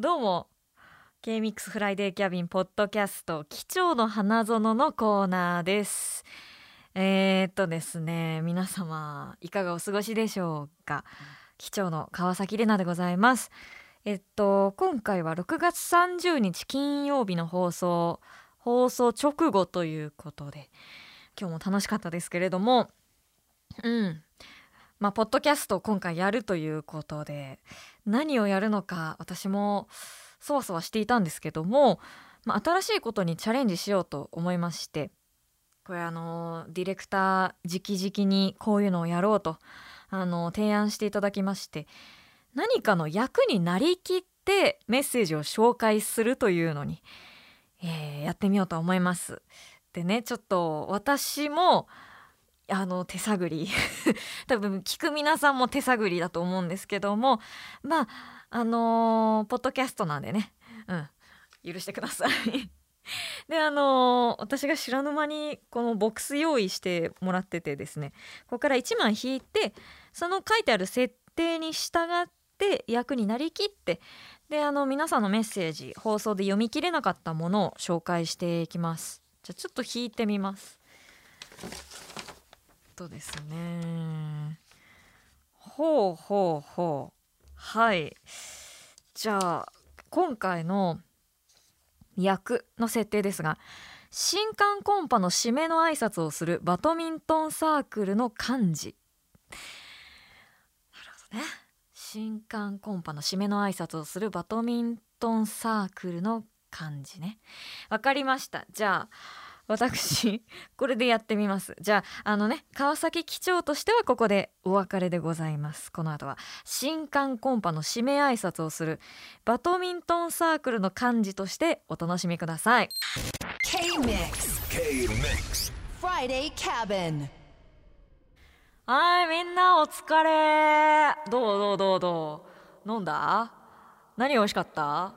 どうも K-MIX フライデーキャビンポッドキャスト機長の花園のコーナーです。えー、っとですね皆様いかがお過ごしでしょうか？機長の川崎玲奈でございます。えっと今回は6月30日金曜日の放送放送直後ということで今日も楽しかったですけれどもうん。まあポッドキャストを今回やるということで何をやるのか私もそわそわしていたんですけども、まあ、新しいことにチャレンジしようと思いましてこれあのディレクター直々にこういうのをやろうとあの提案していただきまして何かの役になりきってメッセージを紹介するというのに、えー、やってみようと思います。でねちょっと私もあの手探り。多分聞く皆さんも手探りだと思うんですけどもまああのー、ポッドキャストなんでね。うん。許してください。であのー、私が知らぬ間にこのボックス用意してもらっててですね。ここから1枚引いてその書いてある設定に従って役になりきってであの皆さんのメッセージ放送で読み切れなかったものを紹介していきます。じゃあちょっと引いてみます。とですね。ほうほうほう。はい。じゃあ今回の役の設定ですが新刊コンパの締めの挨拶をするバドミントンサークルの幹事。なるほどね。新刊コンパの締めの挨拶をするバドミントンサークルの幹事ね。わかりました。じゃあ私これでやってみます。じゃああのね川崎機長としてはここでお別れでございます。この後は新刊コンパの指名挨拶をするバドミントンサークルの幹事としてお楽しみください。K-MIX K-MIX Friday Cabin はいみんなお疲れ。どうどうどうどう？飲んだ？何美味しかった？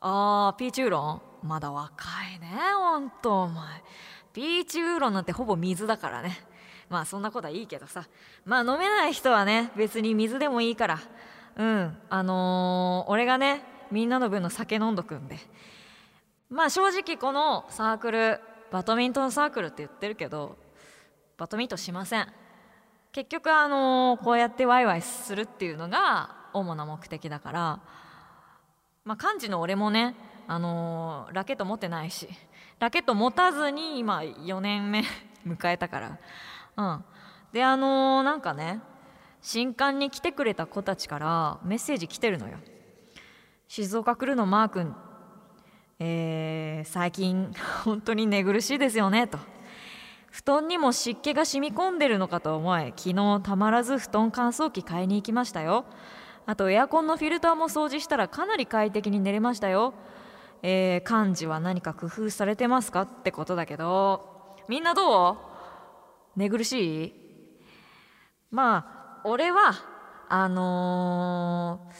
あーピーチウーロン？まだ若いねほんとお前。ピーチウーロンなんてほぼ水だからね。まあそんなことはいいけどさ。まあ飲めない人はね別に水でもいいから。うんあのー、俺がねみんなの分の酒飲んどくんで。まあ正直このサークルバドミントンサークルって言ってるけどバドミントンしません。結局あのー、こうやってワイワイするっていうのが主な目的だから。まあ幹事の俺もねあのー、ラケット持ってないしラケット持たずに今4年目迎えたから。うん。であのー、なんかね新刊に来てくれた子たちからメッセージ来てるのよ。静岡来るのマー君えー、最近本当に寝苦しいですよねと。布団にも湿気が染み込んでるのかと思い昨日たまらず布団乾燥機買いに行きましたよ。あとエアコンのフィルターも掃除したらかなり快適に寝れましたよ。えー、漢字は何か工夫されてますかってことだけどみんなどう？寝苦しい？まあ俺はあの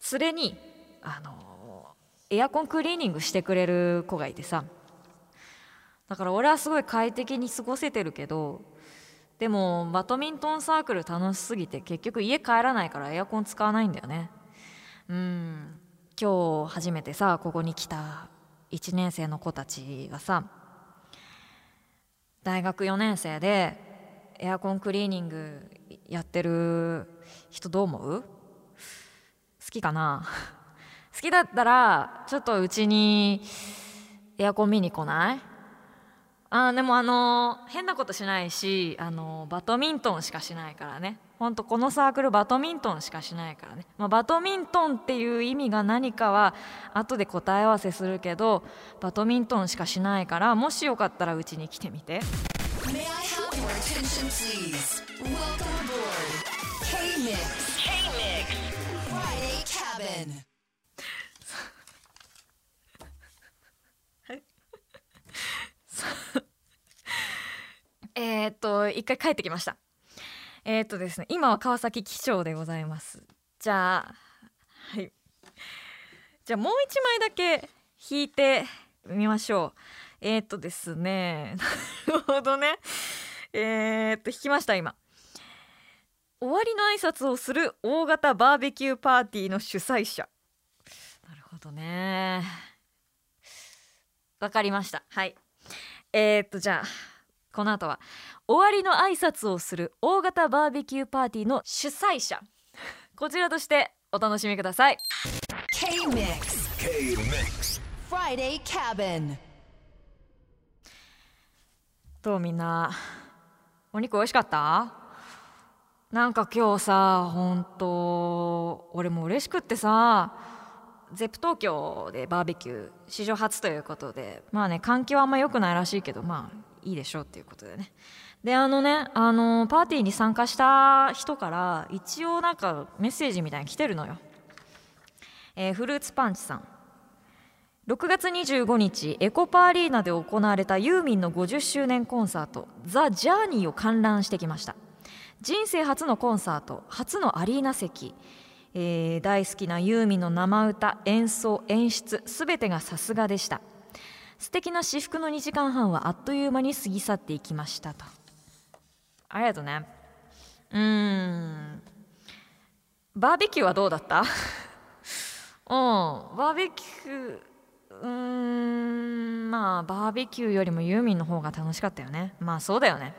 ー、連れに、あのー、エアコンクリーニングしてくれる子がいてさ。だから俺はすごい快適に過ごせてるけどでもバドミントンサークル楽しすぎて結局家帰らないからエアコン使わないんだよね。うん。今日初めてさここに来た1年生の子たちがさ大学4年生でエアコンクリーニングやってる人どう思う？好きかな？好きだったらちょっとうちにエアコン見に来ない？あでもあの変なことしないしあのバドミントンしかしないからね。ほんとこのサークルバドミントンしかしないからね、まあ、バドミントンっていう意味が何かは後で答え合わせするけどバドミントンしかしないからもしよかったらうちに来てみて。えっと一回帰ってきました。えー、っとですね今は川崎機長でございます。じゃあはい。じゃあもう一枚だけ引いてみましょう。えー、っとですね なるほどね。えー、っと引きました今。終わりの挨拶をする大型バーベキューパーティーの主催者。なるほどね。わかりました。はい。えー、っとじゃあこの後は終わりの挨拶をする大型バーベキューパーティーの主催者。こちらとしてお楽しみください。K-Mix K-Mix. Friday Cabin どうみんな？お肉美味しかった？なんか今日さ本当俺も嬉しくってさゼップ東京でバーベキュー史上初ということで。まあね環境はあんま良くないらしいけどまあいいでしょうっていうことでね。であのねあのパーティーに参加した人から一応なんかメッセージみたいに来てるのよ、えーフルーツパンチさん。6月25日エコパアリーナで行われたユーミンの50周年コンサート「ザ・ジャーニーを観覧してきました。人生初のコンサート初のアリーナ席、えー大好きなユーミンの生歌演奏演出すべてがさすがでした。素敵な至福の2時間半はあっという間に過ぎ去っていきましたと。ありがとうね。うん。バーベキューはどうだった？うん。バーベキューうーん。まあバーベキューよりもユーミンの方が楽しかったよね。まあそうだよね。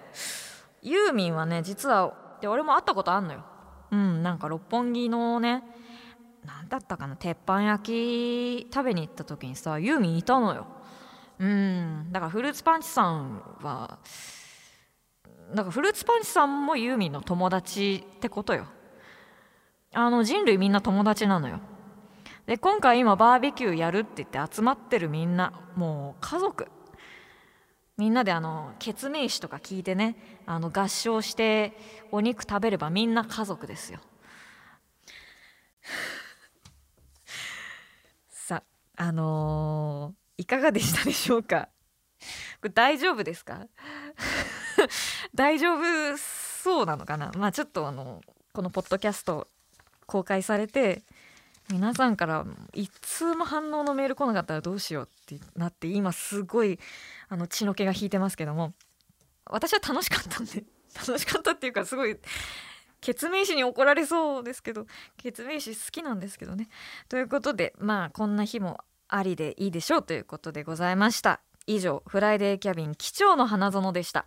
ユーミンはね実はで俺も会ったことあんのよ。うん。なんか六本木のね何だったかな鉄板焼き食べに行った時にさユーミンいたのよ。うん。だからフルーツパンチさんはだかフルーツパンチさんもユーミンの友達ってことよ。あの人類みんな友達なのよ。で今回今バーベキューやるって言って集まってるみんなもう家族。みんなであの血明詞とか聞いてねあの合唱してお肉食べればみんな家族ですよ。さあのーいかがでしたでしょうか？これ大丈夫ですか？大丈夫そうなのかな？まあちょっとあのこのポッドキャスト公開されて皆さんから一通も反応のメール来なかったらどうしようってなって今すごいあの血の気が引いてますけども私は楽しかったんで 楽しかったっていうかすごい決命詞に怒られそうですけど決命詞好きなんですけどね。ということでまあこんな日もありでいいでしょうということでございました。以上フライデーキャビン機長の花園でした。